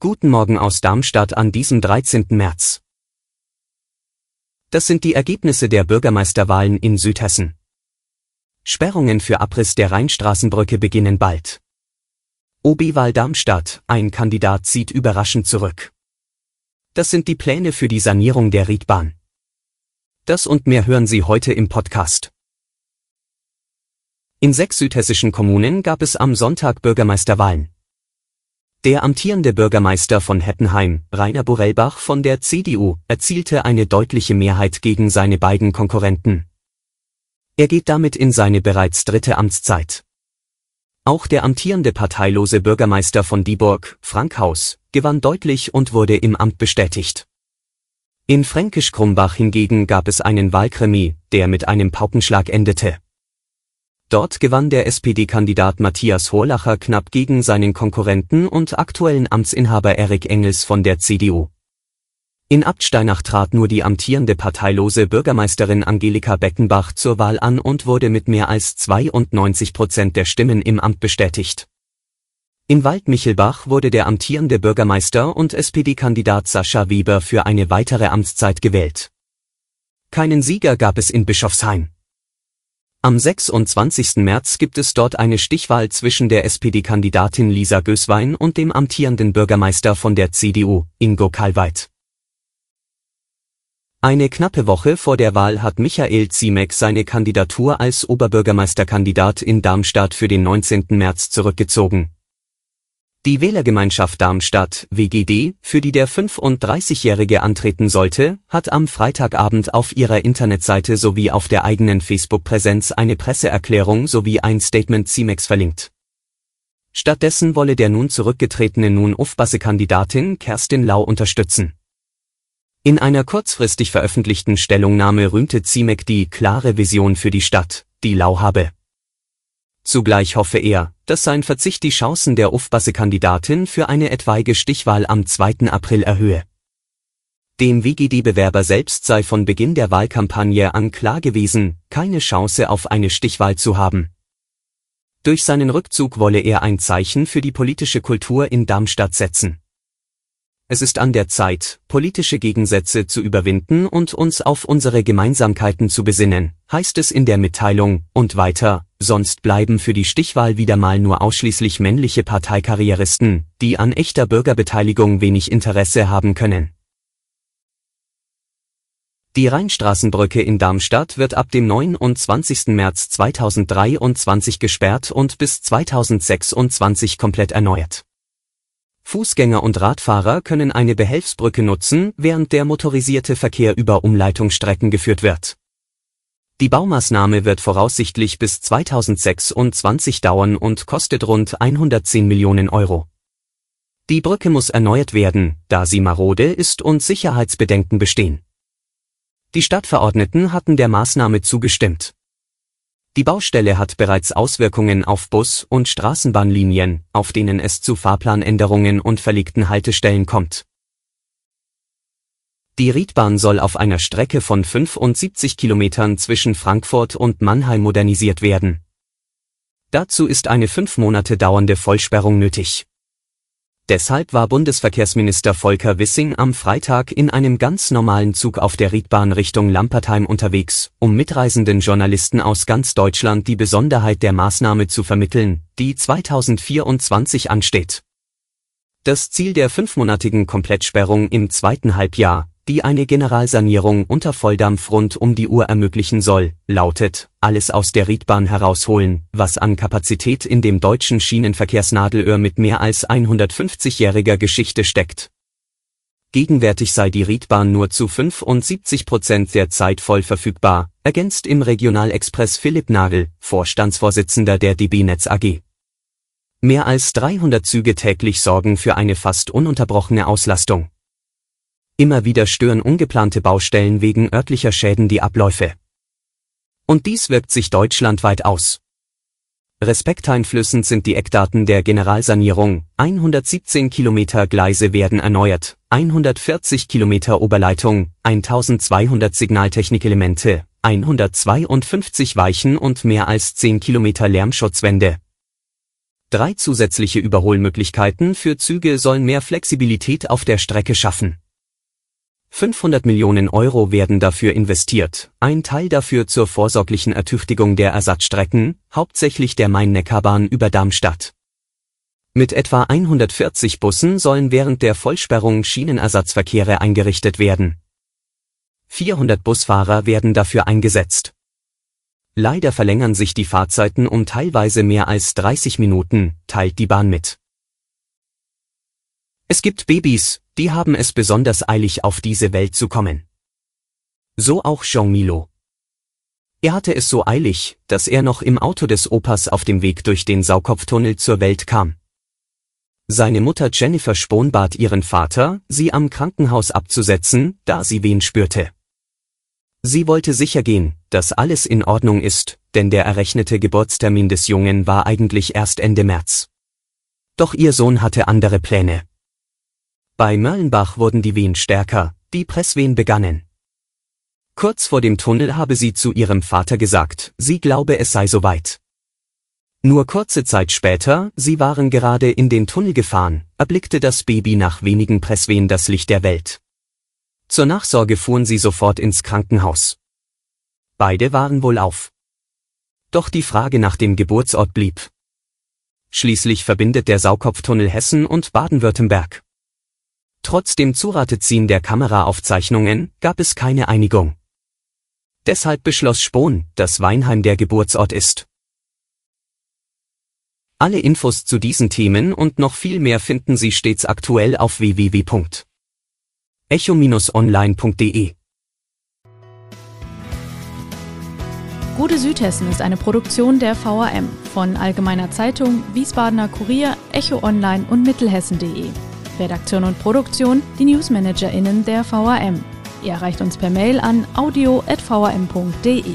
Guten Morgen aus Darmstadt an diesem 13. März. Das sind die Ergebnisse der Bürgermeisterwahlen in Südhessen. Sperrungen für Abriss der Rheinstraßenbrücke beginnen bald. OB-Wahl Darmstadt, ein Kandidat zieht überraschend zurück. Das sind die Pläne für die Sanierung der Riedbahn. Das und mehr hören Sie heute im Podcast. In sechs südhessischen Kommunen gab es am Sonntag Bürgermeisterwahlen. Der amtierende Bürgermeister von Hettenheim, Rainer Borellbach von der CDU, erzielte eine deutliche Mehrheit gegen seine beiden Konkurrenten. Er geht damit in seine bereits dritte Amtszeit. Auch der amtierende parteilose Bürgermeister von Dieburg, Frank Haus, gewann deutlich und wurde im Amt bestätigt. In Fränkisch-Krumbach hingegen gab es einen Wahlkrimi, der mit einem Paukenschlag endete. Dort gewann der SPD-Kandidat Matthias Horlacher knapp gegen seinen Konkurrenten und aktuellen Amtsinhaber Erik Engels von der CDU. In Abtsteinach trat nur die amtierende parteilose Bürgermeisterin Angelika Beckenbach zur Wahl an und wurde mit mehr als 92 Prozent der Stimmen im Amt bestätigt. In Waldmichelbach wurde der amtierende Bürgermeister und SPD-Kandidat Sascha Weber für eine weitere Amtszeit gewählt. Keinen Sieger gab es in Bischofsheim. Am 26. März gibt es dort eine Stichwahl zwischen der SPD-Kandidatin Lisa Gößwein und dem amtierenden Bürgermeister von der CDU, Ingo Kalweit. Eine knappe Woche vor der Wahl hat Michael Ziemek seine Kandidatur als Oberbürgermeisterkandidat in Darmstadt für den 19. März zurückgezogen. Die Wählergemeinschaft Darmstadt, WGD, für die der 35-Jährige antreten sollte, hat am Freitagabend auf ihrer Internetseite sowie auf der eigenen Facebook-Präsenz eine Presseerklärung sowie ein Statement CIMEX verlinkt. Stattdessen wolle der nun zurückgetretene nun Ufbasse-Kandidatin Kerstin Lau unterstützen. In einer kurzfristig veröffentlichten Stellungnahme rühmte CIMEC die klare Vision für die Stadt, die Lau habe. Zugleich hoffe er, dass sein Verzicht die Chancen der Ufbasse-Kandidatin für eine etwaige Stichwahl am 2. April erhöhe. Dem WGD-Bewerber selbst sei von Beginn der Wahlkampagne an klar gewesen, keine Chance auf eine Stichwahl zu haben. Durch seinen Rückzug wolle er ein Zeichen für die politische Kultur in Darmstadt setzen. Es ist an der Zeit, politische Gegensätze zu überwinden und uns auf unsere Gemeinsamkeiten zu besinnen, heißt es in der Mitteilung, und weiter, sonst bleiben für die Stichwahl wieder mal nur ausschließlich männliche Parteikarrieristen, die an echter Bürgerbeteiligung wenig Interesse haben können. Die Rheinstraßenbrücke in Darmstadt wird ab dem 29. März 2023 gesperrt und bis 2026 komplett erneuert. Fußgänger und Radfahrer können eine Behelfsbrücke nutzen, während der motorisierte Verkehr über Umleitungsstrecken geführt wird. Die Baumaßnahme wird voraussichtlich bis 2026 dauern und kostet rund 110 Millionen Euro. Die Brücke muss erneuert werden, da sie marode ist und Sicherheitsbedenken bestehen. Die Stadtverordneten hatten der Maßnahme zugestimmt. Die Baustelle hat bereits Auswirkungen auf Bus- und Straßenbahnlinien, auf denen es zu Fahrplanänderungen und verlegten Haltestellen kommt. Die Riedbahn soll auf einer Strecke von 75 Kilometern zwischen Frankfurt und Mannheim modernisiert werden. Dazu ist eine fünf Monate dauernde Vollsperrung nötig. Deshalb war Bundesverkehrsminister Volker Wissing am Freitag in einem ganz normalen Zug auf der Riedbahn Richtung Lampertheim unterwegs, um mitreisenden Journalisten aus ganz Deutschland die Besonderheit der Maßnahme zu vermitteln, die 2024 ansteht. Das Ziel der fünfmonatigen Komplettsperrung im zweiten Halbjahr, die eine Generalsanierung unter Volldampf rund um die Uhr ermöglichen soll, lautet, alles aus der Riedbahn herausholen, was an Kapazität in dem deutschen Schienenverkehrsnadelöhr mit mehr als 150-jähriger Geschichte steckt. Gegenwärtig sei die Riedbahn nur zu 75 Prozent der Zeit voll verfügbar, ergänzt im Regionalexpress Philipp Nagel, Vorstandsvorsitzender der DB Netz AG. Mehr als 300 Züge täglich sorgen für eine fast ununterbrochene Auslastung. Immer wieder stören ungeplante Baustellen wegen örtlicher Schäden die Abläufe. Und dies wirkt sich deutschlandweit aus. Respekteinflößend sind die Eckdaten der Generalsanierung. 117 Kilometer Gleise werden erneuert, 140 Kilometer Oberleitung, 1200 Signaltechnikelemente, 152 Weichen und mehr als 10 Kilometer Lärmschutzwände. Drei zusätzliche Überholmöglichkeiten für Züge sollen mehr Flexibilität auf der Strecke schaffen. 500 Millionen Euro werden dafür investiert, ein Teil dafür zur vorsorglichen Ertüchtigung der Ersatzstrecken, hauptsächlich der Main-Neckar-Bahn über Darmstadt. Mit etwa 140 Bussen sollen während der Vollsperrung Schienenersatzverkehre eingerichtet werden. 400 Busfahrer werden dafür eingesetzt. Leider verlängern sich die Fahrzeiten um teilweise mehr als 30 Minuten, teilt die Bahn mit. Es gibt Babys, die haben es besonders eilig auf diese Welt zu kommen. So auch Jean Milo. Er hatte es so eilig, dass er noch im Auto des Opas auf dem Weg durch den Saukopftunnel zur Welt kam. Seine Mutter Jennifer Spohn bat ihren Vater, sie am Krankenhaus abzusetzen, da sie Wehen spürte. Sie wollte sicher gehen, dass alles in Ordnung ist, denn der errechnete Geburtstermin des Jungen war eigentlich erst Ende März. Doch ihr Sohn hatte andere Pläne. Bei Mörlenbach wurden die Wehen stärker, die Presswehen begannen. Kurz vor dem Tunnel habe sie zu ihrem Vater gesagt, sie glaube es sei soweit. Nur kurze Zeit später, sie waren gerade in den Tunnel gefahren, erblickte das Baby nach wenigen Presswehen das Licht der Welt. Zur Nachsorge fuhren sie sofort ins Krankenhaus. Beide waren wohl auf. Doch die Frage nach dem Geburtsort blieb. Schließlich verbindet der Saukopftunnel Hessen und Baden-Württemberg. Trotz dem Zurateziehen der Kameraaufzeichnungen gab es keine Einigung. Deshalb beschloss Spohn, dass Weinheim der Geburtsort ist. Alle Infos zu diesen Themen und noch viel mehr finden Sie stets aktuell auf www.echo-online.de. Gute Südhessen ist eine Produktion der VRM von Allgemeiner Zeitung, Wiesbadener Kurier, Echo Online und Mittelhessen.de. Redaktion und Produktion die NewsmanagerInnen der VRM. Ihr erreicht uns per Mail an audio.vrm.de.